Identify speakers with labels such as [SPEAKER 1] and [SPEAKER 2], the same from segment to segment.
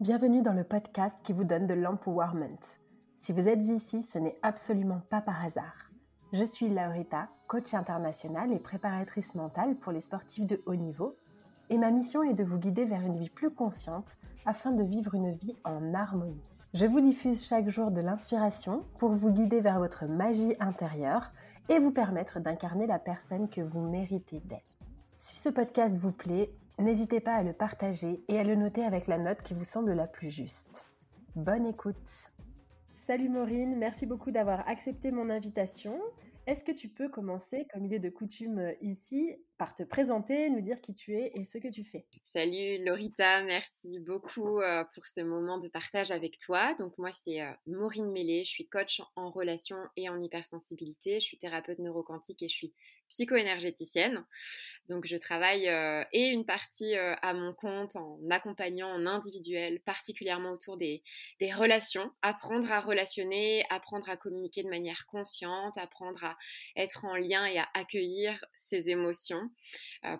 [SPEAKER 1] Bienvenue dans le podcast qui vous donne de l'empowerment. Si vous êtes ici, ce n'est absolument pas par hasard. Je suis Laurita, coach internationale et préparatrice mentale pour les sportifs de haut niveau, et ma mission est de vous guider vers une vie plus consciente afin de vivre une vie en harmonie. Je vous diffuse chaque jour de l'inspiration pour vous guider vers votre magie intérieure et vous permettre d'incarner la personne que vous méritez d'être. Si ce podcast vous plaît, n'hésitez pas à le partager et à le noter avec la note qui vous semble la plus juste. Bonne écoute Salut Maureen, merci beaucoup d'avoir accepté mon invitation. Est-ce que tu peux commencer, comme il est de coutume euh, ici, par te présenter, nous dire qui tu es et ce que tu fais?
[SPEAKER 2] Salut Lorita, merci beaucoup euh, pour ce moment de partage avec toi. Donc moi c'est euh, Maureen Mélé, je suis coach en relation et en hypersensibilité, je suis thérapeute neuroquantique et je suis psycho-énergéticienne. Donc je travaille et une partie à mon compte en accompagnant en individuel, particulièrement autour des, des, relations, apprendre à relationner, apprendre à communiquer de manière consciente, apprendre à être en lien et à accueillir ses émotions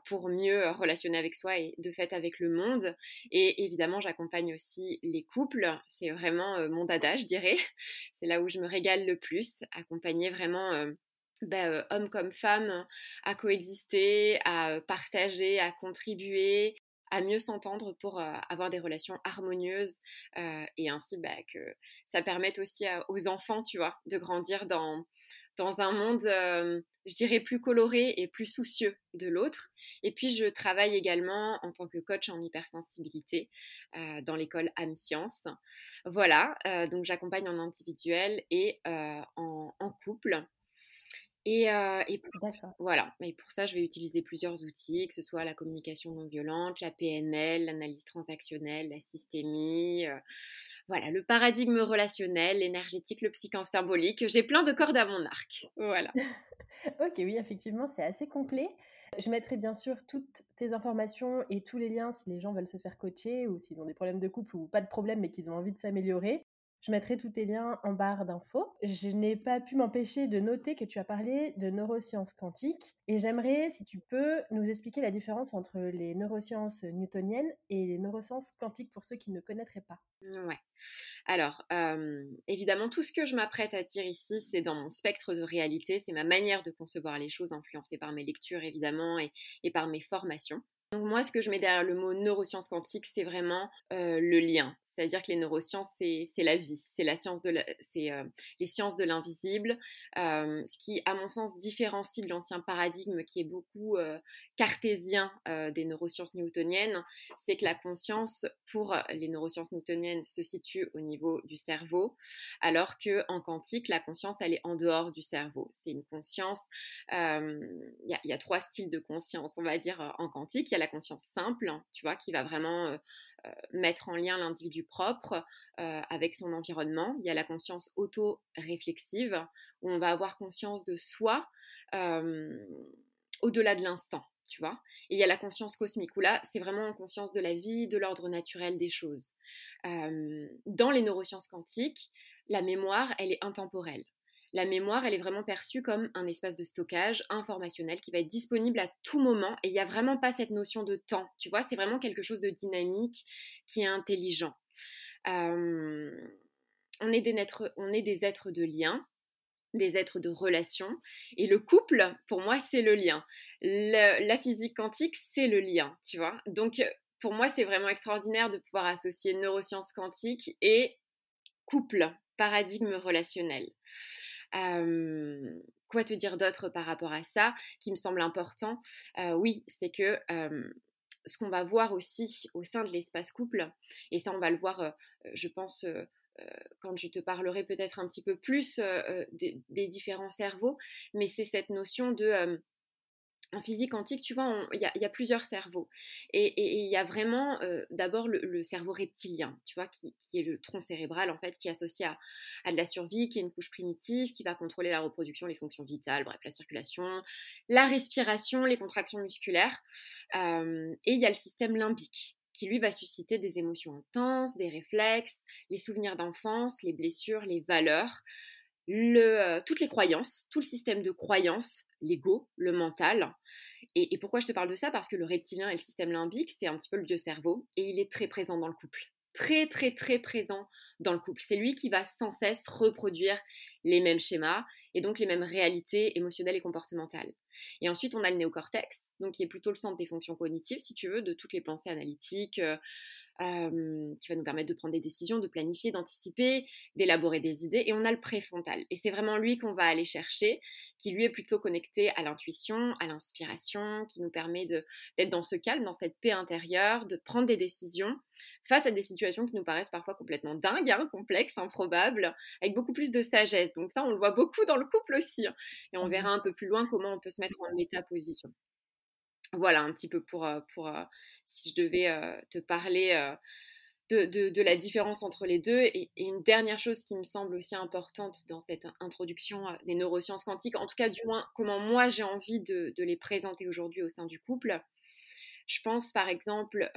[SPEAKER 2] pour mieux relationner avec soi et de fait avec le monde. Et évidemment, j'accompagne aussi les couples. C'est vraiment mon dada, je dirais. C'est là où je me régale le plus, accompagner vraiment ben, hommes comme femmes, à coexister, à partager, à contribuer, à mieux s'entendre pour avoir des relations harmonieuses et ainsi bah, que ça permette aussi aux enfants, tu vois, de grandir dans, dans un monde, je dirais, plus coloré et plus soucieux de l'autre. Et puis, je travaille également en tant que coach en hypersensibilité dans l'école âme Science. Voilà, donc j'accompagne en individuel et en, en couple. Et, pour, voilà. Et pour ça, je vais utiliser plusieurs outils, que ce soit la communication non violente, la PNL, l'analyse transactionnelle, la systémie, voilà, le paradigme relationnel, l'énergétique, le psychosymbolique. J'ai plein de cordes à mon arc. Voilà.
[SPEAKER 1] ok, oui, effectivement, c'est assez complet. Je mettrai bien sûr toutes tes informations et tous les liens si les gens veulent se faire coacher ou s'ils ont des problèmes de couple ou pas de problème mais qu'ils ont envie de s'améliorer. Je mettrai tous tes liens en barre d'infos. Je n'ai pas pu m'empêcher de noter que tu as parlé de neurosciences quantiques et j'aimerais, si tu peux, nous expliquer la différence entre les neurosciences newtoniennes et les neurosciences quantiques pour ceux qui ne connaîtraient pas.
[SPEAKER 2] Ouais. Alors, évidemment, tout ce que je m'apprête à dire ici, c'est dans mon spectre de réalité, c'est ma manière de concevoir les choses, influencée par mes lectures évidemment et, et par mes formations. Donc moi, ce que je mets derrière le mot neurosciences quantiques, c'est vraiment le lien. C'est-à-dire que les neurosciences, c'est la vie, c'est la science de c'est euh, les sciences de l'invisible, euh, ce qui, à mon sens, différencie de l'ancien paradigme qui est beaucoup euh, cartésien des neurosciences newtoniennes, c'est que la conscience, pour les neurosciences newtoniennes, se situe au niveau du cerveau, alors que en quantique, la conscience, elle est en dehors du cerveau. C'est une conscience. Il y, y, a trois styles de conscience, on va dire en quantique. Il y a la conscience simple, tu vois, qui va vraiment mettre en lien l'individu propre euh, avec son environnement. Il y a la conscience auto-réflexive, où on va avoir conscience de soi euh, au-delà de l'instant. tu vois. Et il y a la conscience cosmique, où là, c'est vraiment en conscience de la vie, de l'ordre naturel des choses. dans les neurosciences quantiques, la mémoire, elle est intemporelle. La mémoire, elle est vraiment perçue comme un espace de stockage informationnel qui va être disponible à tout moment et il n'y a vraiment pas cette notion de temps. Tu vois, c'est vraiment quelque chose de dynamique qui est intelligent. on, est des êtres, on est des êtres de lien, des êtres de relation. Et le couple, pour moi, c'est le lien. la physique quantique, c'est le lien, tu vois? Donc, pour moi, c'est vraiment extraordinaire de pouvoir associer neurosciences quantiques et couple, paradigme relationnel. Quoi te dire d'autre par rapport à ça qui me semble important? Oui, c'est que ce qu'on va voir aussi au sein de l'espace couple, et ça on va le voir, je pense, quand je te parlerai peut-être un petit peu plus des, différents cerveaux, mais c'est cette notion de en physique quantique, tu vois, il y, a plusieurs cerveaux. Et il y a vraiment d'abord le, cerveau reptilien, tu vois, qui, est le tronc cérébral, en fait, qui est associé à, de la survie, qui est une couche primitive, qui va contrôler la reproduction, les fonctions vitales, bref, la circulation, la respiration, les contractions musculaires. et il y a le système limbique, qui lui va susciter des émotions intenses, des réflexes, les souvenirs d'enfance, les blessures, les valeurs, le, toutes les croyances, tout le système de croyances, l'ego, le mental. Et, pourquoi je te parle de ça? Parce que le reptilien et le système limbique, c'est un petit peu le vieux cerveau, et il est très présent dans le couple. Très, très, très présent dans le couple. C'est lui qui va sans cesse reproduire les mêmes schémas et donc les mêmes réalités émotionnelles et comportementales. Et ensuite, on a le néocortex, donc qui est plutôt le centre des fonctions cognitives, si tu veux, de toutes les pensées analytiques, euh, qui va nous permettre de prendre des décisions, de planifier, d'anticiper, d'élaborer des idées. Et on a le préfrontal. Et c'est vraiment lui qu'on va aller chercher, qui lui est plutôt connecté à l'intuition, à l'inspiration, qui nous permet d'être dans ce calme, dans cette paix intérieure, de prendre des décisions face à des situations qui nous paraissent parfois complètement dingues, hein, complexes, improbables, avec beaucoup plus de sagesse. Donc ça, on le voit beaucoup dans le couple aussi. Hein. Et on mmh verra un peu plus loin comment on peut se mettre en métaposition. Voilà un petit peu pour, pour si je devais te parler de, la différence entre les deux. Et, une dernière chose qui me semble aussi importante dans cette introduction des neurosciences quantiques, en tout cas du moins comment moi j'ai envie de, les présenter aujourd'hui au sein du couple. Je pense par exemple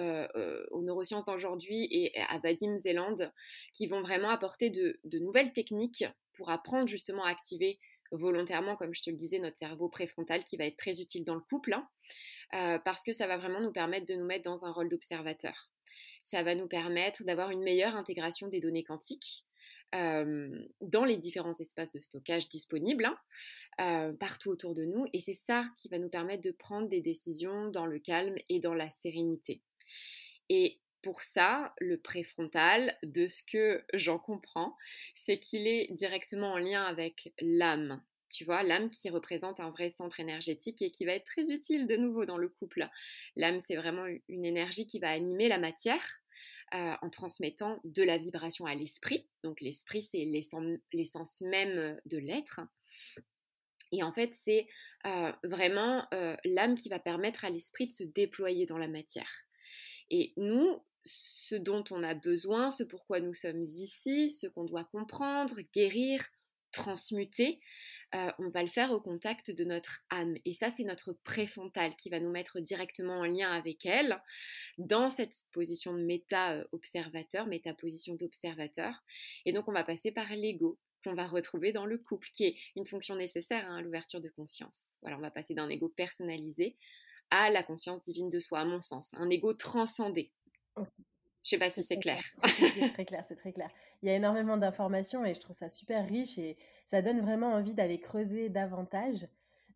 [SPEAKER 2] aux neurosciences d'aujourd'hui et à Vadim Zeland qui vont vraiment apporter de, nouvelles techniques pour apprendre justement à activer volontairement, comme je te le disais, notre cerveau préfrontal qui va être très utile dans le couple. Hein. Euh, parce que ça va vraiment nous permettre de nous mettre dans un rôle d'observateur. Ça va nous permettre d'avoir une meilleure intégration des données quantiques euh, dans les différents espaces de stockage disponibles hein, euh, partout autour de nous. Et c'est ça qui va nous permettre de prendre des décisions dans le calme et dans la sérénité. Pour ça, le préfrontal, de ce que j'en comprends, c'est qu'il est directement en lien avec l'âme tu vois, l'âme qui représente un vrai centre énergétique et qui va être très utile de nouveau dans le couple. L'âme, c'est vraiment une énergie qui va animer la matière euh, en transmettant de la vibration à l'esprit. Donc l'esprit, c'est l'essence même de l'être. Et en fait, c'est euh, vraiment euh, l'âme qui va permettre à l'esprit de se déployer dans la matière. Et nous, ce dont on a besoin, ce pourquoi nous sommes ici, ce qu'on doit comprendre, guérir, transmuter, euh, on va le faire au contact de notre âme. Et ça, c'est notre préfrontal qui va nous mettre directement en lien avec elle dans cette position de méta-observateur, méta-position d'observateur. Et donc, on va passer par l'ego qu'on va retrouver dans le couple, qui est une fonction nécessaire hein, à l'ouverture de conscience. On va passer d'un ego personnalisé à la conscience divine de soi, à mon sens, un ego transcendé. Je sais pas si c'est clair.
[SPEAKER 1] C'est très clair, c'est très clair. Il y a énormément d'informations et je trouve ça super riche et ça donne vraiment envie d'aller creuser davantage.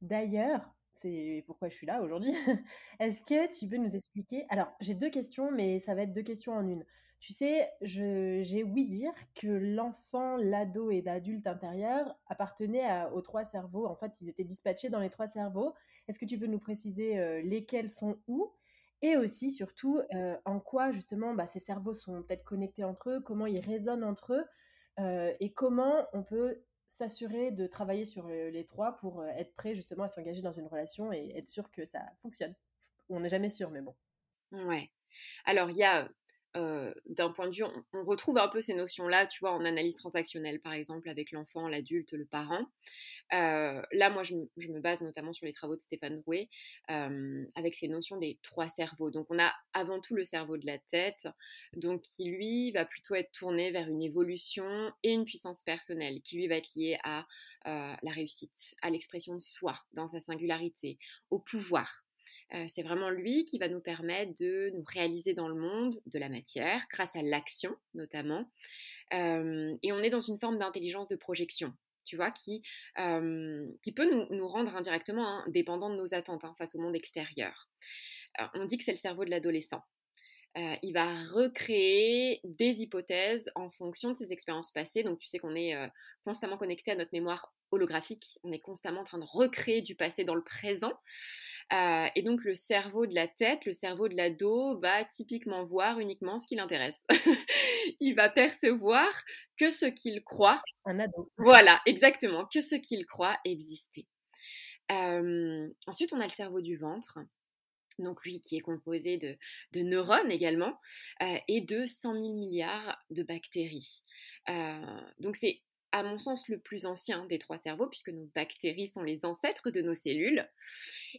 [SPEAKER 1] D'ailleurs, c'est pourquoi je suis là aujourd'hui. Est-ce que tu peux nous expliquer Alors, j'ai deux questions, mais ça va être deux questions en une. Tu sais, j'ai ouï dire que l'enfant, l'ado et l'adulte intérieur appartenaient aux trois cerveaux. En fait, ils étaient dispatchés dans les trois cerveaux. Est-ce que tu peux nous préciser euh, lesquels sont où et aussi, surtout, en quoi justement bah, ces cerveaux sont peut-être connectés entre eux, comment ils résonnent entre eux, et comment on peut s'assurer de travailler sur les trois pour être prêt justement à s'engager dans une relation et être sûr que ça fonctionne. On n'est jamais sûr, mais bon.
[SPEAKER 2] Ouais. Alors, il y a d'un point de vue, on, retrouve un peu ces notions-là, tu vois, en analyse transactionnelle, par exemple, avec l'enfant, l'adulte, le parent. là, moi, je, me base notamment sur les travaux de Stéphane Drouet, avec ces notions des trois cerveaux. Donc, on a avant tout le cerveau de la tête, donc qui, lui, va plutôt être tourné vers une évolution et une puissance personnelle, qui, lui, va être lié à la réussite, à l'expression de soi dans sa singularité, au pouvoir. Euh, c'est vraiment lui qui va nous permettre de nous réaliser dans le monde de la matière, grâce à l'action notamment. Euh, et on est dans une forme d'intelligence de projection, tu vois, qui, euh, peut nous, rendre indirectement hein, dépendants de nos attentes hein, face au monde extérieur. on dit que c'est le cerveau de l'adolescent. Il va recréer des hypothèses en fonction de ses expériences passées. Donc tu sais qu'on est constamment connecté à notre mémoire holographique. On est constamment en train de recréer du passé dans le présent. Euh, et donc le cerveau de la tête, le cerveau de l'ado va typiquement voir uniquement ce qui l'intéresse. il va percevoir que ce qu'il croit.
[SPEAKER 1] Un ado.
[SPEAKER 2] Voilà, exactement, que ce qu'il croit exister. Euh, ensuite, on a le cerveau du ventre. Donc lui qui est composé de, neurones également euh, et de 100 000 milliards de bactéries. donc c'est à mon sens, le plus ancien des trois cerveaux, puisque nos bactéries sont les ancêtres de nos cellules.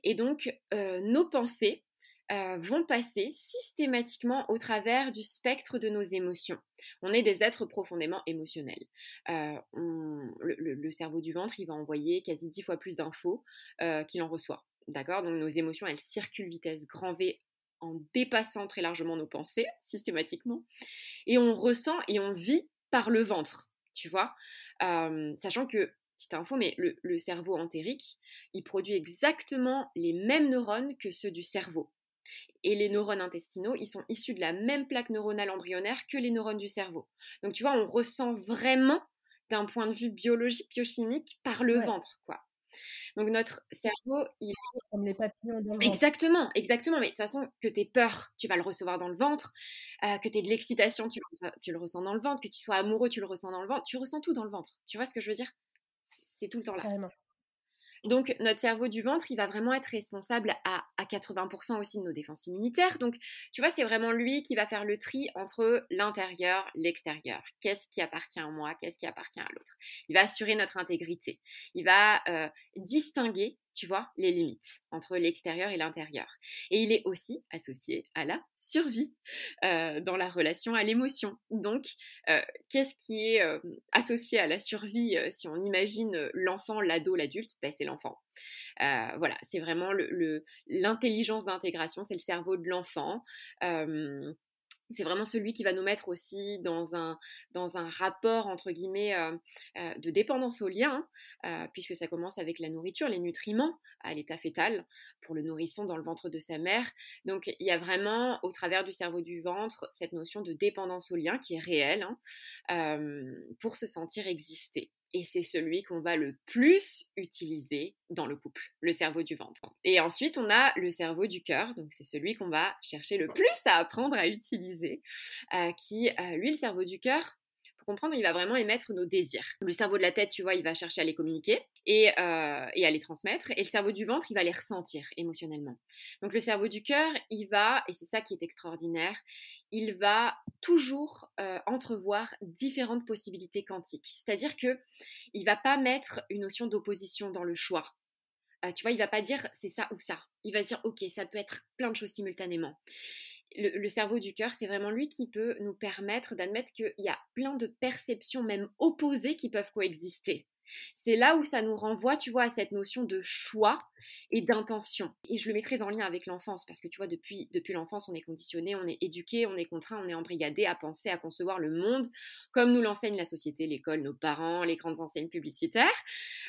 [SPEAKER 2] Et donc, euh, nos pensées euh, vont passer systématiquement au travers du spectre de nos émotions. On est des êtres profondément émotionnels. Euh, le, cerveau du ventre, il va envoyer quasi dix fois plus d'infos qu'il en reçoit. D'accord? Donc nos émotions, elles circulent vitesse grand V en dépassant très largement nos pensées, systématiquement. Et on ressent et on vit par le ventre tu vois? sachant que, petite info, mais le, cerveau entérique, il produit exactement les mêmes neurones que ceux du cerveau. Et les neurones intestinaux, ils sont issus de la même plaque neuronale embryonnaire que les neurones du cerveau. Donc tu vois, on ressent vraiment d'un point de vue biologique, biochimique, par le ventre, quoi. Donc notre cerveau, il est...
[SPEAKER 1] Comme les papillons dans le
[SPEAKER 2] Exactement, exactement. Mais de toute façon, que tu aies peur, tu vas le recevoir dans le ventre. Euh, que tu aies de l'excitation, tu, tu, le ressens dans le ventre. Que tu sois amoureux, tu le ressens dans le ventre. Tu ressens tout dans le ventre. Tu vois ce que je veux dire? C'est tout le temps là. Donc notre cerveau du ventre, il va vraiment être responsable à, 80% aussi de nos défenses immunitaires. Donc tu vois, c'est vraiment lui qui va faire le tri entre l'intérieur, l'extérieur. Qu'est-ce qui appartient à moi, qu'est-ce qui appartient à l'autre? Il va assurer notre intégrité. Il va euh, distinguer tu vois, les limites entre l'extérieur et l'intérieur. Et il est aussi associé à la survie euh, dans la relation à l'émotion. Donc, euh, qu'est-ce qui est euh, associé à la survie si on imagine l'enfant, l'ado, l'adulte? Ben, C'est l'enfant. voilà, c'est vraiment l'intelligence d'intégration, c'est le cerveau de l'enfant c'est vraiment celui qui va nous mettre aussi dans un, rapport, entre guillemets, euh, euh, de dépendance au lien, euh, puisque ça commence avec la nourriture, les nutriments à l'état fœtal pour le nourrisson dans le ventre de sa mère. Donc il y a vraiment, au travers du cerveau du ventre, cette notion de dépendance au lien qui est réelle hein, pour se sentir exister et c'est celui qu'on va le plus utiliser dans le couple, le cerveau du ventre. Et ensuite, on a le cerveau du cœur, donc c'est celui qu'on va chercher le plus à apprendre à utiliser, euh, qui, euh, lui, le cerveau du cœur, comprendre, il va vraiment émettre nos désirs. Le cerveau de la tête, tu vois, il va chercher à les communiquer et, euh, et, à les transmettre. Et le cerveau du ventre, il va les ressentir émotionnellement. Donc le cerveau du cœur, il va, et c'est ça qui est extraordinaire, il va toujours euh, entrevoir différentes possibilités quantiques. C'est-à-dire que il va pas mettre une notion d'opposition dans le choix. Euh, tu vois, il va pas dire c'est ça ou ça. Il va dire ok, ça peut être plein de choses simultanément. Le cerveau du cœur, c'est vraiment lui qui peut nous permettre d'admettre qu'il y a plein de perceptions, même opposées, qui peuvent coexister. C'est là où ça nous renvoie, tu vois, à cette notion de choix et d'intention. Et je le mets très en lien avec l'enfance, parce que tu vois, depuis, depuis l'enfance, on est conditionné, on est éduqué, on est contraint, on est embrigadé à penser, à concevoir le monde comme nous l'enseigne la société, l'école, nos parents, les grandes enseignes publicitaires.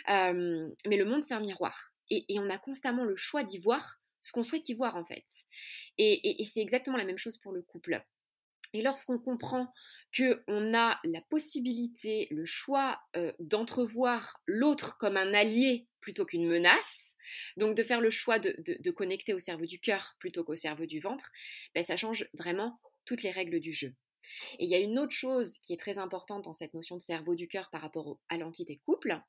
[SPEAKER 2] Euh, mais le monde, c'est un miroir. Et, on a constamment le choix d'y voir ce qu'on souhaite y voir, en fait. et c'est exactement la même chose pour le couple. Et lorsqu'on comprend qu'on a la possibilité, le choix euh, d'entrevoir l'autre comme un allié plutôt qu'une menace, donc de faire le choix de, connecter au cerveau du cœur plutôt qu'au cerveau du ventre, ben ça change vraiment toutes les règles du jeu. Et il y a une autre chose qui est très importante dans cette notion de cerveau du cœur par rapport à l'entité couple,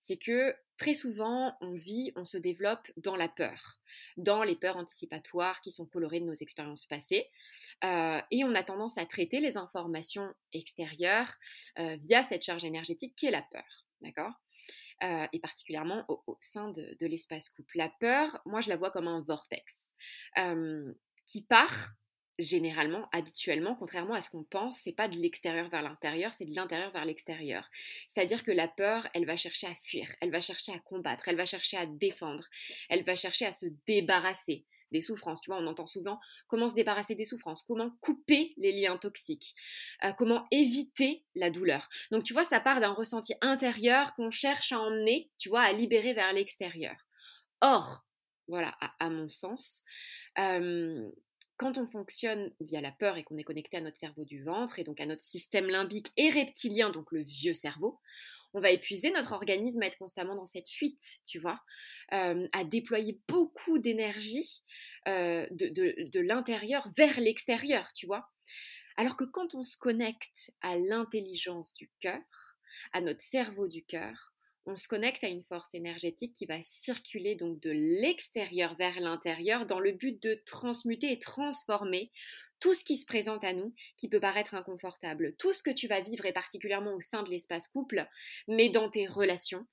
[SPEAKER 2] c'est que très souvent on vit, on se développe dans la peur, dans les peurs anticipatoires qui sont colorées de nos expériences passées, euh, et on a tendance à traiter les informations extérieures euh, via cette charge énergétique qui est la peur, d'accord? Euh, et particulièrement au, sein de, de l'espace couple. La peur, moi je la vois comme un vortex qui part généralement, habituellement, contrairement à ce qu'on pense, c'est pas de l'extérieur vers l'intérieur, c'est de l'intérieur vers l'extérieur. C'est-à-dire que la peur, elle va chercher à fuir, elle va chercher à combattre, elle va chercher à défendre, elle va chercher à se débarrasser des souffrances. Tu vois, on entend souvent comment se débarrasser des souffrances, comment couper les liens toxiques, euh, comment éviter la douleur? Donc, tu vois, ça part d'un ressenti intérieur qu'on cherche à emmener, tu vois, à libérer vers l'extérieur. Or, voilà, à, mon sens, euh, quand on fonctionne via la peur et qu'on est connecté à notre cerveau du ventre et donc à notre système limbique et reptilien, donc le vieux cerveau, on va épuiser notre organisme à être constamment dans cette fuite, tu vois, euh, à déployer beaucoup d'énergie euh, de l'intérieur vers l'extérieur, tu vois. Alors que quand on se connecte à l'intelligence du cœur, à notre cerveau du cœur, on se connecte à une force énergétique qui va circuler donc de l'extérieur vers l'intérieur dans le but de transmuter et transformer tout ce qui se présente à nous qui peut paraître inconfortable, tout ce que tu vas vivre et particulièrement au sein de l'espace couple, mais dans tes relations,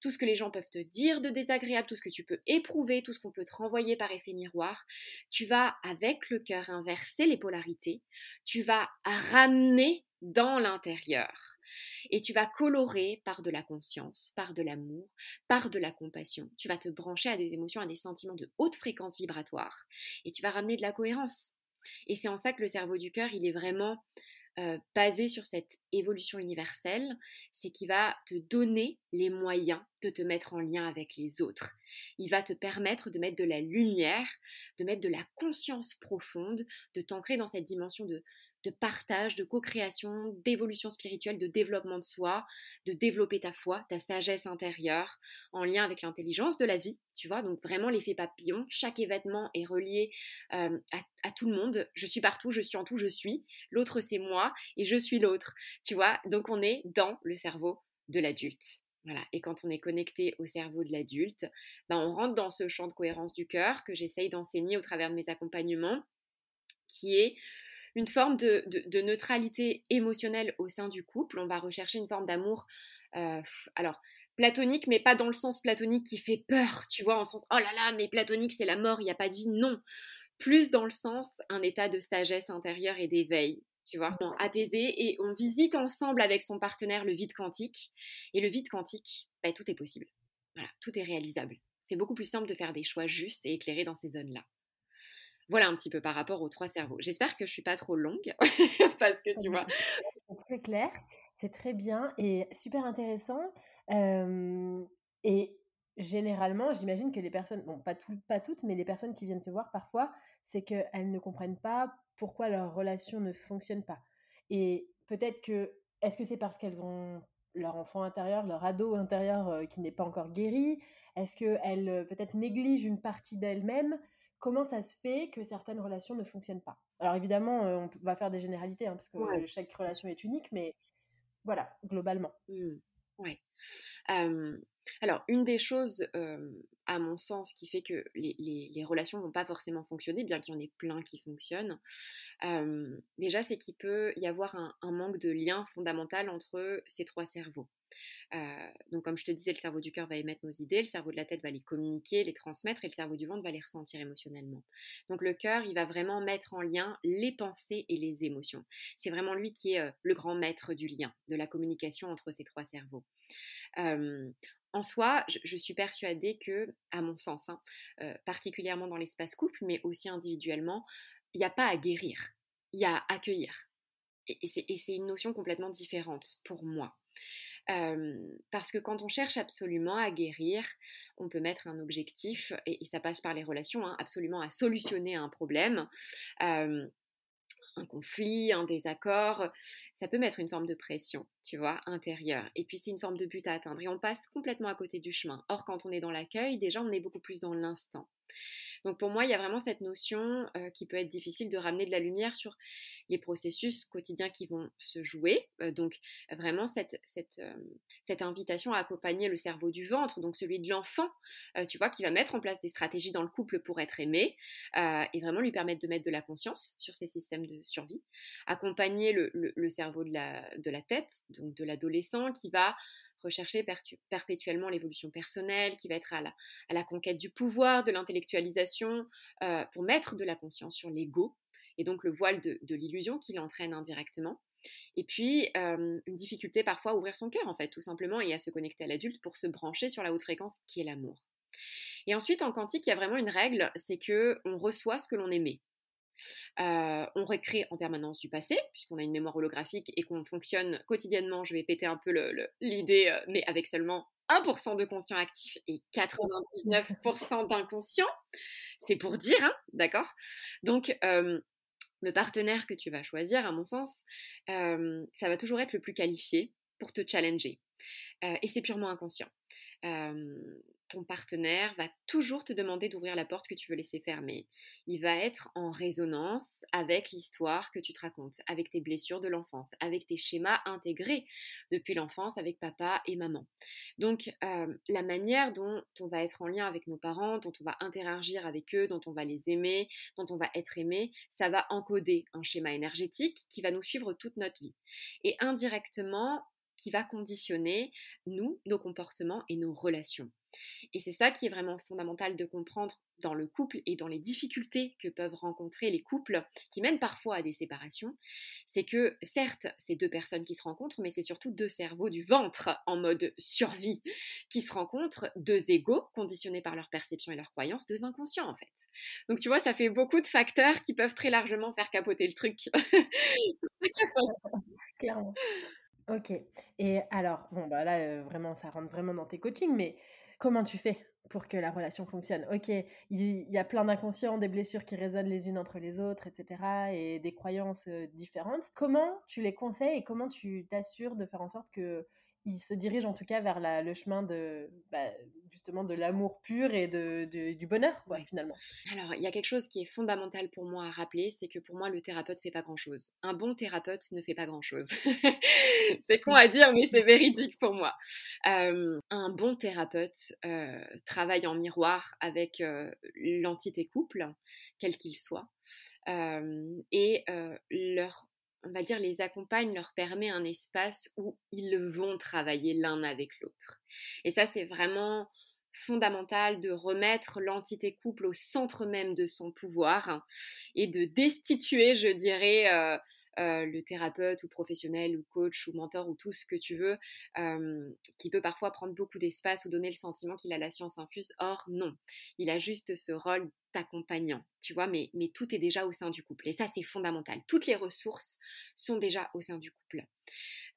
[SPEAKER 2] tout ce que les gens peuvent te dire de désagréable, tout ce que tu peux éprouver, tout ce qu'on peut te renvoyer par effet miroir, tu vas avec le cœur inverser les polarités, tu vas ramener dans l'intérieur. Et tu vas colorer par de la conscience, par de l'amour, par de la compassion. Tu vas te brancher à des émotions, à des sentiments de haute fréquence vibratoire. Et tu vas ramener de la cohérence. Et c'est en ça que le cerveau du cœur, il est vraiment euh, basé sur cette évolution universelle, c'est qu'il va te donner les moyens de te mettre en lien avec les autres. Il va te permettre de mettre de la lumière, de mettre de la conscience profonde, de t'ancrer dans cette dimension de, partage, de co-création, d'évolution spirituelle, de développement de soi, de développer ta foi, ta sagesse intérieure, en lien avec l'intelligence de la vie, tu vois, donc vraiment l'effet papillon, chaque événement est relié euh, à, tout le monde, je suis partout, je suis en tout, je suis, l'autre c'est moi et je suis l'autre, tu vois, donc on est dans le cerveau de l'adulte. Voilà. Et quand on est connecté au cerveau de l'adulte, ben on rentre dans ce champ de cohérence du cœur que j'essaye d'enseigner au travers de mes accompagnements, qui est une forme de, neutralité émotionnelle au sein du couple. On va rechercher une forme d'amour, euh, alors platonique, mais pas dans le sens platonique qui fait peur, tu vois, en sens oh là là, mais platonique c'est la mort, il n'y a pas de vie. Non, plus dans le sens un état de sagesse intérieure et d'éveil. Tu vois, apaisé et on visite ensemble avec son partenaire le vide quantique. Et le vide quantique, bah, tout est possible. Voilà, tout est réalisable. C'est beaucoup plus simple de faire des choix justes et éclairés dans ces zones-là. Voilà un petit peu par rapport aux trois cerveaux. J'espère que je suis pas trop longue parce que tu vois.
[SPEAKER 1] C'est très clair, c'est très bien et super intéressant. et généralement, j'imagine que les personnes, bon, pas, pas toutes, mais les personnes qui viennent te voir parfois, c'est qu'elles ne comprennent pas pourquoi leur relation ne fonctionne pas. Et peut-être que, est-ce que c'est parce qu'elles ont leur enfant intérieur, leur ado intérieur qui n'est pas encore guéri? Est-ce qu'elles peut-être négligent une partie d'elles-mêmes? Comment ça se fait que certaines relations ne fonctionnent pas? Alors évidemment, euh, on va faire des généralités, hein, parce que chaque relation est unique, mais voilà, globalement.
[SPEAKER 2] Mmh. Ouais. Alors, une des choses, à mon sens, qui fait que les, relations vont pas forcément fonctionner, bien qu'il y en ait plein qui fonctionnent, déjà, c'est qu'il peut y avoir un, manque de lien fondamental entre ces trois cerveaux. Euh, donc, comme je te disais, le cerveau du cœur va émettre nos idées, le cerveau de la tête va les communiquer, les transmettre, et le cerveau du ventre va les ressentir émotionnellement. Donc, le cœur, il va vraiment mettre en lien les pensées et les émotions. C'est vraiment lui qui est le grand maître du lien, de la communication entre ces trois cerveaux. En soi, je, suis persuadée que, à mon sens, hein, euh, particulièrement dans l'espace couple, mais aussi individuellement, il n'y a pas à guérir, il y a à accueillir. Et, c'est une notion complètement différente pour moi parce que quand on cherche absolument à guérir, on peut mettre un objectif, et, ça passe par les relations, hein, absolument à solutionner un problème, un conflit, un désaccord, ça peut mettre une forme de pression, tu vois, intérieure. Et puis c'est une forme de but à atteindre, et on passe complètement à côté du chemin. Or, quand on est dans l'accueil, déjà, on est beaucoup plus dans l'instant. Donc pour moi, il y a vraiment cette notion qui peut être difficile de ramener de la lumière sur les processus quotidiens qui vont se jouer. donc vraiment cette, cette, invitation à accompagner le cerveau du ventre, donc celui de l'enfant, tu vois, qui va mettre en place des stratégies dans le couple pour être aimé et vraiment lui permettre de mettre de la conscience sur ses systèmes de survie. Accompagner le, le, cerveau de la, de la tête, donc de l'adolescent, qui va rechercher perpétuellement l'évolution personnelle, qui va être à la, conquête du pouvoir, de l'intellectualisation, euh, pour mettre de la conscience sur l'ego, et donc le voile de, l'illusion qui l'entraîne indirectement. Et puis, euh, une difficulté parfois à ouvrir son cœur, en fait, tout simplement, et à se connecter à l'adulte pour se brancher sur la haute fréquence qui est l'amour. Et ensuite, en quantique, il y a vraiment une règle, c'est que on reçoit ce que l'on émet. Euh, on recrée en permanence du passé, puisqu'on a une mémoire holographique et qu'on fonctionne quotidiennement. Je vais péter un peu l'idée, euh, mais avec seulement 1% de conscient actif et 99% d'inconscient. C'est pour dire, hein, d'accord? Donc, euh, le partenaire que tu vas choisir, à mon sens, ça va toujours être le plus qualifié pour te challenger. et c'est purement inconscient ton partenaire va toujours te demander d'ouvrir la porte que tu veux laisser fermer. Il va être en résonance avec l'histoire que tu te racontes, avec tes blessures de l'enfance, avec tes schémas intégrés depuis l'enfance avec papa et maman. Donc euh, la manière dont on va être en lien avec nos parents, dont on va interagir avec eux, dont on va les aimer, dont on va être aimé, ça va encoder un schéma énergétique qui va nous suivre toute notre vie. Et indirectement, qui va conditionner nous, nos comportements et nos relations. Et c'est ça qui est vraiment fondamental de comprendre dans le couple et dans les difficultés que peuvent rencontrer les couples qui mènent parfois à des séparations, c'est que certes, c'est deux personnes qui se rencontrent, mais c'est surtout deux cerveaux du ventre en mode survie qui se rencontrent, deux égaux conditionnés par leur perception et leurs croyances, deux inconscients en fait. Donc tu vois, ça fait beaucoup de facteurs qui peuvent très largement faire capoter le truc.
[SPEAKER 1] Clairement. Ok. Et alors, bon, bah là, vraiment, ça rentre vraiment dans tes coachings, mais comment tu fais pour que la relation fonctionne? Ok, il y, a plein d'inconscients, des blessures qui résonnent les unes entre les autres, etc., et des croyances différentes. Comment tu les conseilles et comment tu t'assures de faire en sorte que il se dirige en tout cas vers le chemin de bah, justement de l'amour pur et de, du bonheur quoi, finalement.
[SPEAKER 2] Alors il y a quelque chose qui est fondamental pour moi à rappeler, c'est que pour moi le thérapeute fait pas grand chose. Un bon thérapeute ne fait pas grand chose. c'est con à dire mais c'est véridique pour moi. un bon thérapeute euh, travaille en miroir avec euh, l'entité couple, quel qu'il soit, et euh, leur on va dire, les accompagne, leur permet un espace où ils vont travailler l'un avec l'autre. Et ça, c'est vraiment fondamental de remettre l'entité couple au centre même de son pouvoir et de destituer, je dirais, euh, euh, le thérapeute ou professionnel ou coach ou mentor ou tout ce que tu veux, qui peut parfois prendre beaucoup d'espace ou donner le sentiment qu'il a la science infuse. Or, non, il a juste ce rôle d'accompagnant, tu vois, mais, mais tout est déjà au sein du couple. Et ça, c'est fondamental. Toutes les ressources sont déjà au sein du couple.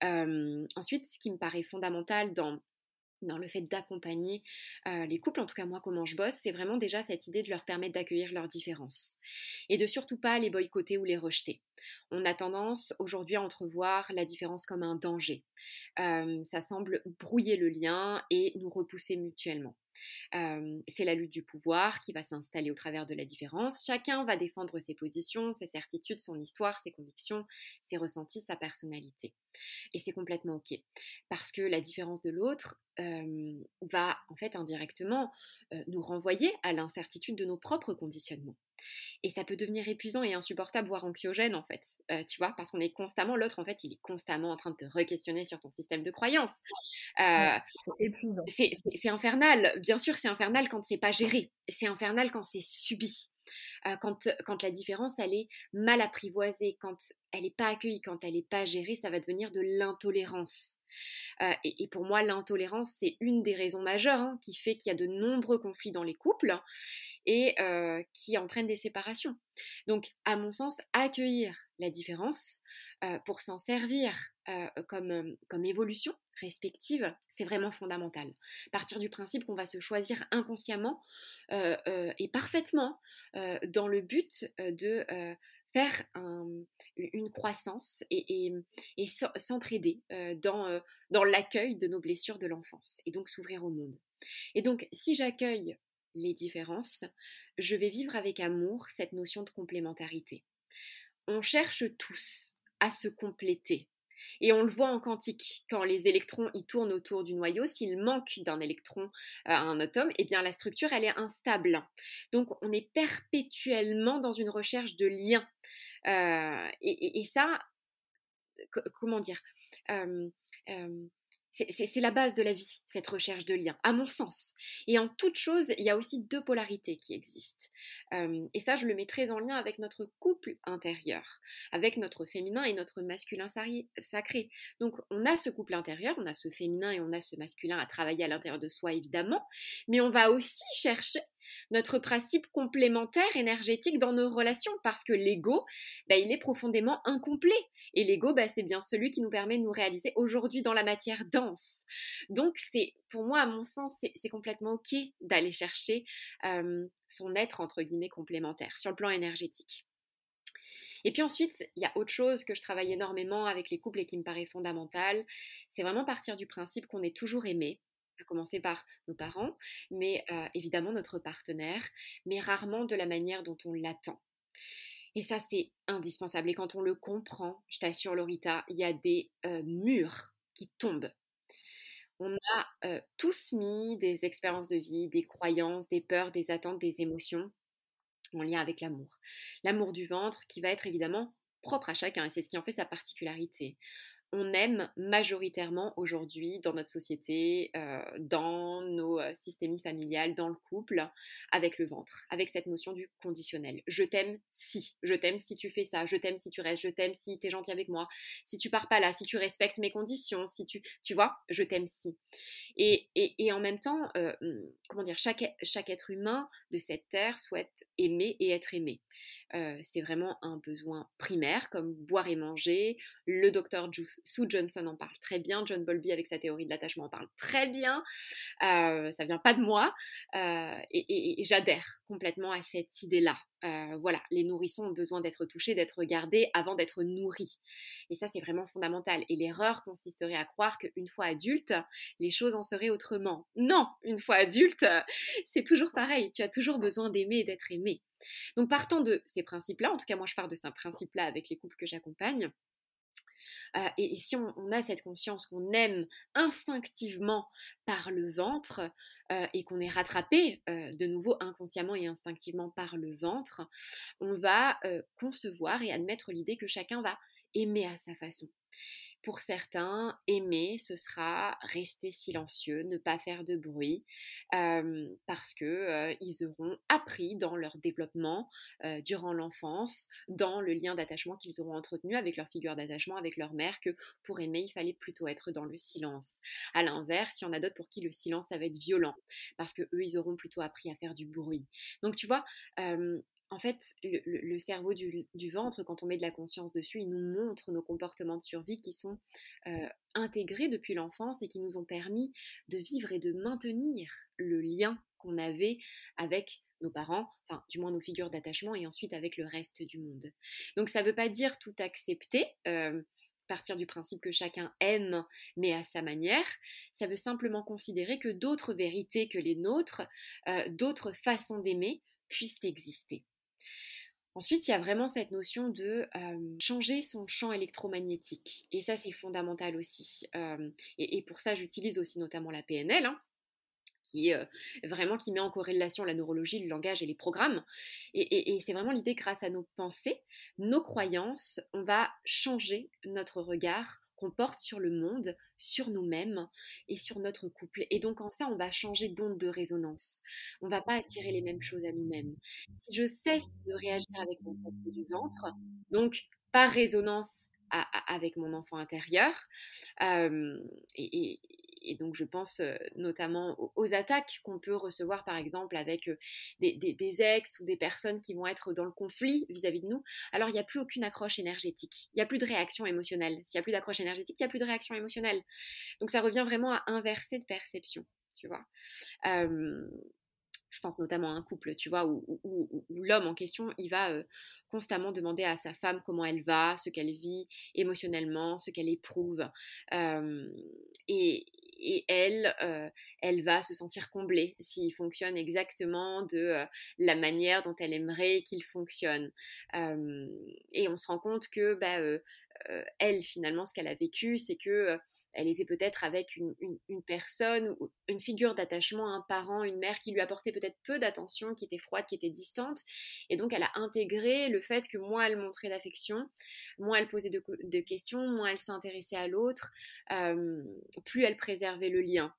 [SPEAKER 2] ensuite, ce qui me paraît fondamental dans dans le fait d'accompagner les couples, en tout cas moi comment je bosse, c'est vraiment déjà cette idée de leur permettre d'accueillir leurs différences et de surtout pas les boycotter ou les rejeter. On a tendance aujourd'hui à entrevoir la différence comme un danger. ça semble brouiller le lien et nous repousser mutuellement c'est la lutte du pouvoir qui va s'installer au travers de la différence. Chacun va défendre ses positions, ses certitudes, son histoire, ses convictions, ses ressentis, sa personnalité. Et c'est complètement OK. Parce que la différence de l'autre va en fait indirectement nous renvoyer à l'incertitude de nos propres conditionnements. Et ça peut devenir épuisant et insupportable, voire anxiogène en fait, tu vois, parce qu'on est constamment, l'autre en fait, il est constamment en train de te re-questionner sur ton système de croyance.
[SPEAKER 1] c'est épuisant.
[SPEAKER 2] C'est infernal, bien sûr, c'est infernal quand c'est pas géré, c'est infernal quand c'est subi. Quand, quand la différence, elle est mal apprivoisée, quand elle n'est pas accueillie, quand elle n'est pas gérée, ça va devenir de l'intolérance. Euh, et, pour moi, l'intolérance, c'est une des raisons majeures hein, qui fait qu'il y a de nombreux conflits dans les couples et euh, qui entraîne des séparations. Donc, à mon sens, accueillir la différence euh, pour s'en servir comme, comme évolution respective, c'est vraiment fondamental. Partir du principe qu'on va se choisir inconsciemment et parfaitement dans le but de faire une croissance et, s'entraider dans l'accueil de nos blessures de l'enfance et donc s'ouvrir au monde. Et donc, si j'accueille les différences, je vais vivre avec amour cette notion de complémentarité. on cherche tous à se compléter. Et on le voit en quantique, quand les électrons y tournent autour du noyau, s'il manque d'un électron à un atome, eh bien la structure, elle est instable. Donc on est perpétuellement dans une recherche de lien. Euh, et, ça, comment dire c'est la base de la vie, cette recherche de lien, à mon sens. Et en toute chose, il y a aussi deux polarités qui existent. et ça, je le mets très en lien avec notre couple intérieur, avec notre féminin et notre masculin sacré. Donc, on a ce couple intérieur, on a ce féminin et on a ce masculin à travailler à l'intérieur de soi, évidemment, mais on va aussi chercher notre principe complémentaire énergétique dans nos relations parce que l'ego, bah, il est profondément incomplet. Et l'ego, bah, c'est bien celui qui nous permet de nous réaliser aujourd'hui dans la matière dense. Donc, c'est, pour moi, à mon sens, c'est complètement OK d'aller chercher son être, entre guillemets, complémentaire sur le plan énergétique. Et puis ensuite, il y a autre chose que je travaille énormément avec les couples et qui me paraît fondamental, c'est vraiment partir du principe qu'on est toujours aimé, à commencer par nos parents, mais évidemment notre partenaire, mais rarement de la manière dont on l'attend. Et ça, c'est indispensable. Et quand on le comprend, je t'assure, Lorita, il y a des murs qui tombent. On a tous mis des expériences de vie, des croyances, des peurs, des attentes, des émotions en lien avec l'amour. L'amour du ventre qui va être évidemment propre à chacun et c'est ce qui en fait sa particularité on aime majoritairement aujourd'hui dans notre société, euh, dans nos euh, systémies familiales, dans le couple, avec le ventre, avec cette notion du conditionnel. Je t'aime si, je t'aime si tu fais ça, je t'aime si tu restes, je t'aime si tu es gentil avec moi, si tu pars pas là, si tu respectes mes conditions, si tu, tu vois, je t'aime si. Et, en même temps, euh, hmm, comment dire, chaque, chaque être humain de cette terre souhaite aimer et être aimé. c'est vraiment un besoin primaire, comme boire et manger. Le docteur Sue Johnson en parle très bien. John Bowlby, avec sa théorie de l'attachement, en parle très bien. Euh, ça vient pas de moi. et j'adhère complètement à cette idée-là. Euh, voilà, les nourrissons ont besoin d'être touchés, d'être regardés avant d'être nourris. Et ça, c'est vraiment fondamental. Et l'erreur consisterait à croire qu'une fois adulte, les choses en seraient autrement. Non, une fois adulte, c'est toujours pareil. Tu as toujours besoin d'aimer et d'être aimé. Donc, partant de ces principes-là, en tout cas, moi, je pars de ces principes-là avec les couples que j'accompagne, euh, et, si on, a cette conscience qu'on aime instinctivement par le ventre euh, et qu'on est rattrapé euh, de nouveau inconsciemment et instinctivement par le ventre, on va concevoir et admettre l'idée que chacun va aimer à sa façon. Pour certains, aimer, ce sera rester silencieux, ne pas faire de bruit, parce que ils auront appris dans leur développement durant l'enfance, dans le lien d'attachement qu'ils auront entretenu avec leur figure d'attachement, avec leur mère, que pour aimer, il fallait plutôt être dans le silence. À l'inverse, il y en a d'autres pour qui le silence, ça va être violent, parce que eux, ils auront plutôt appris à faire du bruit. Donc, tu vois, en fait, le, cerveau du, ventre, quand on met de la conscience dessus, il nous montre nos comportements de survie qui sont euh, intégrés depuis l'enfance et qui nous ont permis de vivre et de maintenir le lien qu'on avait avec nos parents, du moins nos figures d'attachement et ensuite avec le reste du monde. Donc ça ne veut pas dire tout accepter. Euh, partir du principe que chacun aime, mais à sa manière. Ça veut simplement considérer que d'autres vérités que les nôtres, euh, d'autres façons d'aimer puissent exister. Ensuite, il y a vraiment cette notion de changer son champ électromagnétique. Et ça, c'est fondamental aussi. et, pour ça, j'utilise aussi notamment la PNL, hein, qui vraiment qui met en corrélation la neurologie, le langage et les programmes. et c'est vraiment l'idée, grâce à nos pensées, nos croyances, on va changer notre regard qu'on porte sur le monde, sur nous-mêmes et sur notre couple. Et donc en ça, on va changer d'onde de résonance. On va pas attirer les mêmes choses à nous-mêmes. Si je cesse de réagir avec mon centre du ventre, donc par résonance avec mon enfant intérieur, et donc je pense notamment aux, attaques qu'on peut recevoir par exemple avec des, ex ou des personnes qui vont être dans le conflit vis-à-vis de nous. Alors il n'y a plus aucune accroche énergétique, il n'y a plus de réaction émotionnelle. S'il n'y a plus d'accroche énergétique, il n'y a plus de réaction émotionnelle. Donc ça revient vraiment à inverser de perception, tu vois? je pense notamment à un couple, tu vois, où, l'homme en question, il va constamment demander à sa femme comment elle va, ce qu'elle vit émotionnellement, ce qu'elle éprouve. et, elle, elle va se sentir comblée s'il fonctionne exactement de la manière dont elle aimerait qu'il fonctionne. et on se rend compte que bah, elle, finalement, ce qu'elle a vécu, c'est que elle était peut-être avec une, personne ou une figure d'attachement, un parent, une mère qui lui apportait peut-être peu d'attention, qui était froide, qui était distante. Et donc elle a intégré le fait que moins elle montrait d'affection, moins elle posait de, questions, moins elle s'intéressait à l'autre, euh, plus elle préservait le lien.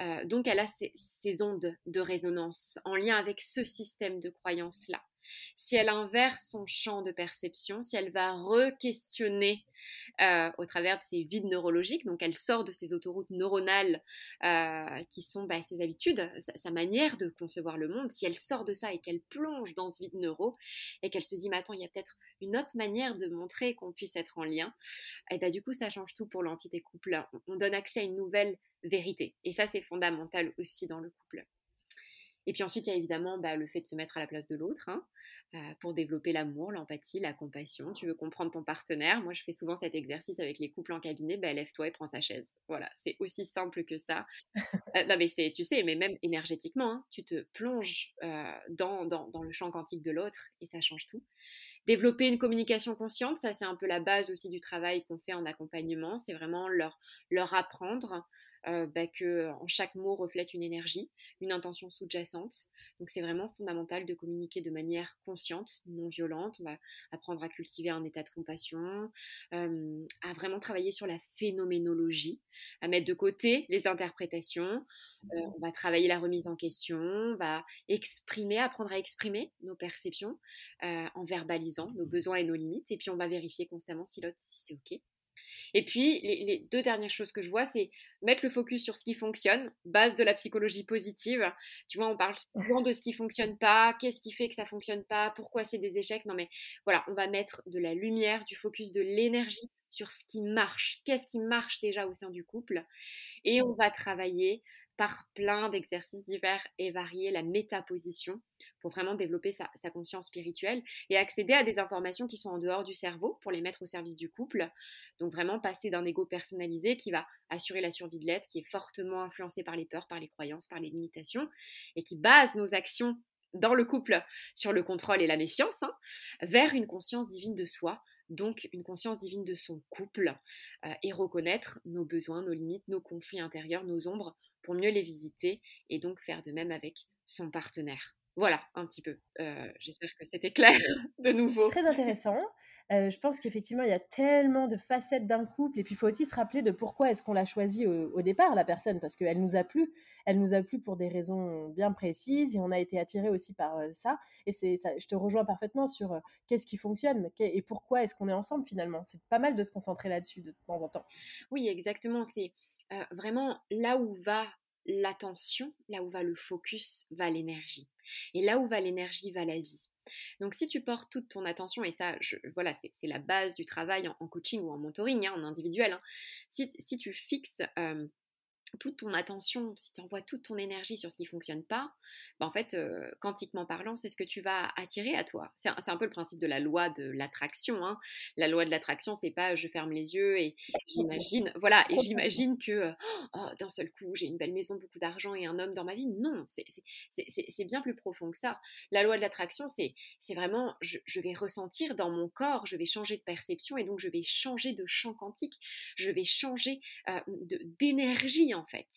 [SPEAKER 2] Euh, donc elle a ces ondes de résonance en lien avec ce système de croyance-là si elle inverse son champ de perception, si elle va re-questionner euh, au travers de ses vides neurologiques, donc elle sort de ses autoroutes neuronales euh, qui sont bah, ses habitudes, sa, manière de concevoir le monde, si elle sort de ça et qu'elle plonge dans ce vide neuro et qu'elle se dit mais attends, il y a peut-être une autre manière de montrer qu'on puisse être en lien, et bah, du coup ça change tout pour l'entité couple. On donne accès à une nouvelle vérité et ça c'est fondamental aussi dans le couple. Et puis ensuite, il y a évidemment bah, le fait de se mettre à la place de l'autre hein, euh, pour développer l'amour, l'empathie, la compassion. Tu veux comprendre ton partenaire. Moi, je fais souvent cet exercice avec les couples en cabinet. Bah, lève-toi et prends sa chaise. Voilà, c'est aussi simple que ça. Euh, non, mais c'est, tu sais, mais même énergétiquement, hein, tu te plonges euh, dans, dans, dans le champ quantique de l'autre et ça change tout. Développer une communication consciente, ça c'est un peu la base aussi du travail qu'on fait en accompagnement. C'est vraiment leur, leur apprendre euh, bah, que en chaque mot reflète une énergie, une intention sous-jacente. Donc c'est vraiment fondamental de communiquer de manière consciente, non violente. On va apprendre à cultiver un état de compassion, euh, à vraiment travailler sur la phénoménologie, à mettre de côté les interprétations. Euh, on va travailler la remise en question, on va exprimer, apprendre à exprimer nos perceptions en verbalisant nos besoins et nos limites. Et puis on va vérifier constamment si l'autre, si c'est OK. Et puis, les, deux dernières choses que je vois, c'est mettre le focus sur ce qui fonctionne, base de la psychologie positive. Tu vois, on parle souvent de ce qui fonctionne pas, qu'est-ce qui fait que ça fonctionne pas, pourquoi c'est des échecs. Non, mais voilà, on va mettre de la lumière, du focus, de l'énergie sur ce qui marche. Qu'est-ce qui marche déjà au sein du couple? Et on va travailler par plein d'exercices divers et variés, la métaposition, pour vraiment développer sa, conscience spirituelle et accéder à des informations qui sont en dehors du cerveau pour les mettre au service du couple. Donc vraiment passer d'un ego personnalisé qui va assurer la survie de l'être, qui est fortement influencé par les peurs, par les croyances, par les limitations, et qui base nos actions dans le couple sur le contrôle et la méfiance, hein, vers une conscience divine de soi, donc une conscience divine de son couple, euh, et reconnaître nos besoins, nos limites, nos conflits intérieurs, nos ombres pour mieux les visiter et donc faire de même avec son partenaire. Voilà, un petit peu. Euh, j'espère que c'était clair de nouveau.
[SPEAKER 1] Très intéressant. Euh, je pense qu'effectivement, il y a tellement de facettes d'un couple. Et puis, il faut aussi se rappeler de pourquoi est-ce qu'on l'a choisi au, départ, la personne, parce qu'elle nous a plu. Elle nous a plu pour des raisons bien précises et on a été attiré aussi par euh, ça. Et c'est ça, je te rejoins parfaitement sur qu'est-ce qui fonctionne et pourquoi est-ce qu'on est ensemble finalement. C'est pas mal de se concentrer là-dessus de temps en temps.
[SPEAKER 2] Oui, exactement. C'est vraiment là où va l'attention, là où va le focus, va l'énergie. Et là où va l'énergie, va la vie. Donc si tu portes toute ton attention, et ça, voilà, c'est la base du travail en, coaching ou en mentoring, hein, en individuel, hein, si, tu fixes toute ton attention, si tu envoies toute ton énergie sur ce qui ne fonctionne pas, bah en fait, euh, quantiquement parlant, c'est ce que tu vas attirer à toi. C'est un, peu le principe de la loi de l'attraction. Hein. La loi de l'attraction, c'est pas je ferme les yeux et j'imagine, voilà, et j'imagine que oh, d'un seul coup, j'ai une belle maison, beaucoup d'argent et un homme dans ma vie. Non, c'est bien plus profond que ça. La loi de l'attraction, c'est vraiment je, vais ressentir dans mon corps, je vais changer de perception et donc je vais changer de champ quantique, je vais changer euh, d'énergie en fait,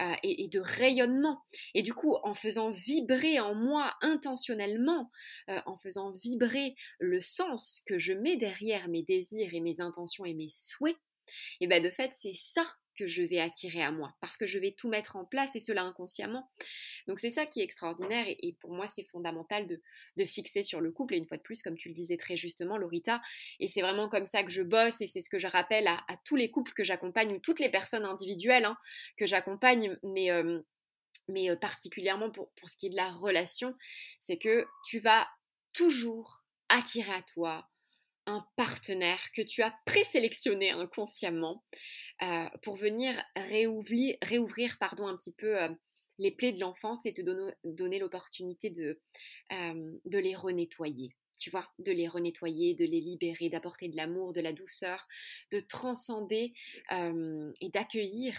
[SPEAKER 2] euh, et, de rayonnement. Et du coup, en faisant vibrer en moi intentionnellement, euh, en faisant vibrer le sens que je mets derrière mes désirs et mes intentions et mes souhaits, et bien de fait, c'est ça que je vais attirer à moi, parce que je vais tout mettre en place et cela inconsciemment. Donc c'est ça qui est extraordinaire et, pour moi c'est fondamental de, fixer sur le couple et une fois de plus, comme tu le disais très justement, Lorita, et c'est vraiment comme ça que je bosse et c'est ce que je rappelle à, tous les couples que j'accompagne ou toutes les personnes individuelles hein, que j'accompagne, mais... Euh, mais euh, particulièrement pour, pour ce qui est de la relation, c'est que tu vas toujours attirer à toi un partenaire que tu as présélectionné inconsciemment euh, pour venir réouvrir, pardon, un petit peu euh, les plaies de l'enfance et te donner, l'opportunité de, de les renettoyer tu vois, de les renettoyer, de les libérer, d'apporter de l'amour, de la douceur, de transcender et d'accueillir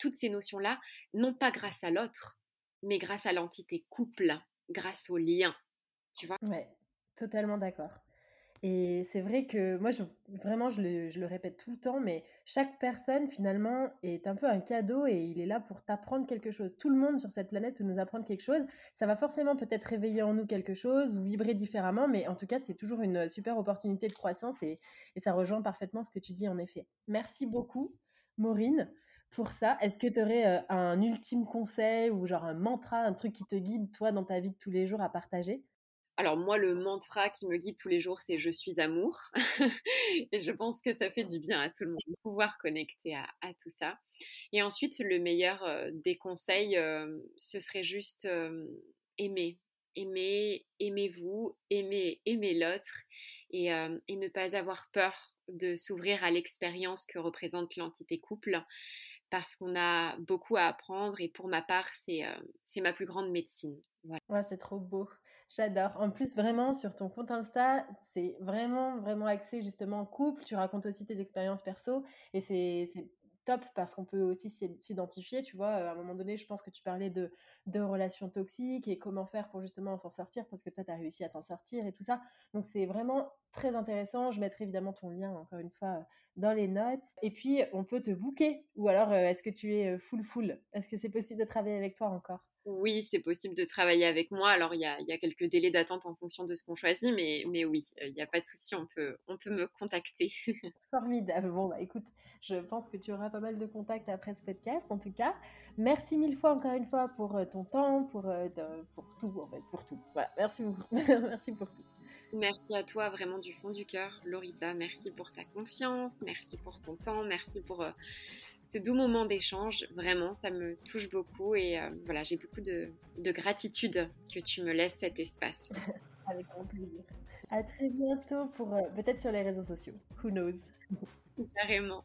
[SPEAKER 2] toutes ces notions-là, non pas grâce à l'autre, mais grâce à l'entité couple, grâce au lien, tu vois.
[SPEAKER 1] Totalement d'accord. Et c'est vrai que moi, vraiment, je le, je le, répète tout le temps, mais chaque personne, finalement, est un peu un cadeau et il est là pour t'apprendre quelque chose. Tout le monde sur cette planète peut nous apprendre quelque chose. Ça va forcément peut-être réveiller en nous quelque chose ou vibrer différemment, mais en tout cas, c'est toujours une super opportunité de croissance et, et ça rejoint parfaitement ce que tu dis, en effet. Merci beaucoup, Maureen pour ça. Est-ce que tu aurais euh, un ultime conseil ou genre un mantra, un truc qui te guide, toi, dans ta vie de tous les jours à partager?
[SPEAKER 2] Alors moi, le mantra qui me guide tous les jours, c'est je suis amour. et je pense que ça fait du bien à tout le monde de pouvoir connecter à, tout ça. Et ensuite, le meilleur euh, des conseils, euh, ce serait juste euh, aimer. Aimer, aimez-vous, aimer, aimer l'autre et, et ne pas avoir peur de s'ouvrir à l'expérience que représente l'entité couple parce qu'on a beaucoup à apprendre et pour ma part, c'est ma plus grande médecine.
[SPEAKER 1] Voilà. C'est trop beau. J'adore. En plus, vraiment, sur ton compte Insta, c'est vraiment, vraiment axé justement en couple. Tu racontes aussi tes expériences perso et c'est top parce qu'on peut aussi s'identifier. Tu vois, à un moment donné, je pense que tu parlais de, de relations toxiques et comment faire pour justement s'en sortir parce que toi, tu as réussi à t'en sortir et tout ça. Donc, c'est vraiment très intéressant. Je mettrai évidemment ton lien, encore une fois, dans les notes. Et puis, on peut te booker ou alors, euh, est-ce que tu es euh, full full? Est-ce que c'est possible de travailler avec toi encore?
[SPEAKER 2] Oui, c'est possible de travailler avec moi. Alors, il y a, quelques délais d'attente en fonction de ce qu'on choisit, mais, mais oui, euh, il n'y a pas de souci, on peut, on peut me contacter.
[SPEAKER 1] Formidable. Bon, bah écoute, je pense que tu auras pas mal de contacts après ce podcast, en tout cas. Merci mille fois, encore une fois, pour euh, ton temps, pour, euh, pour tout, en fait, pour tout. Voilà, merci beaucoup. merci pour tout.
[SPEAKER 2] Merci à toi vraiment du fond du cœur, Lorita. Merci pour ta confiance, merci pour ton temps, merci pour ce doux moment d'échange. Vraiment, ça me touche beaucoup et euh, voilà, j'ai beaucoup de, gratitude que tu me laisses cet espace.
[SPEAKER 1] Avec grand plaisir. À très bientôt pour euh, peut-être sur les réseaux sociaux. Who knows?
[SPEAKER 2] Carrément.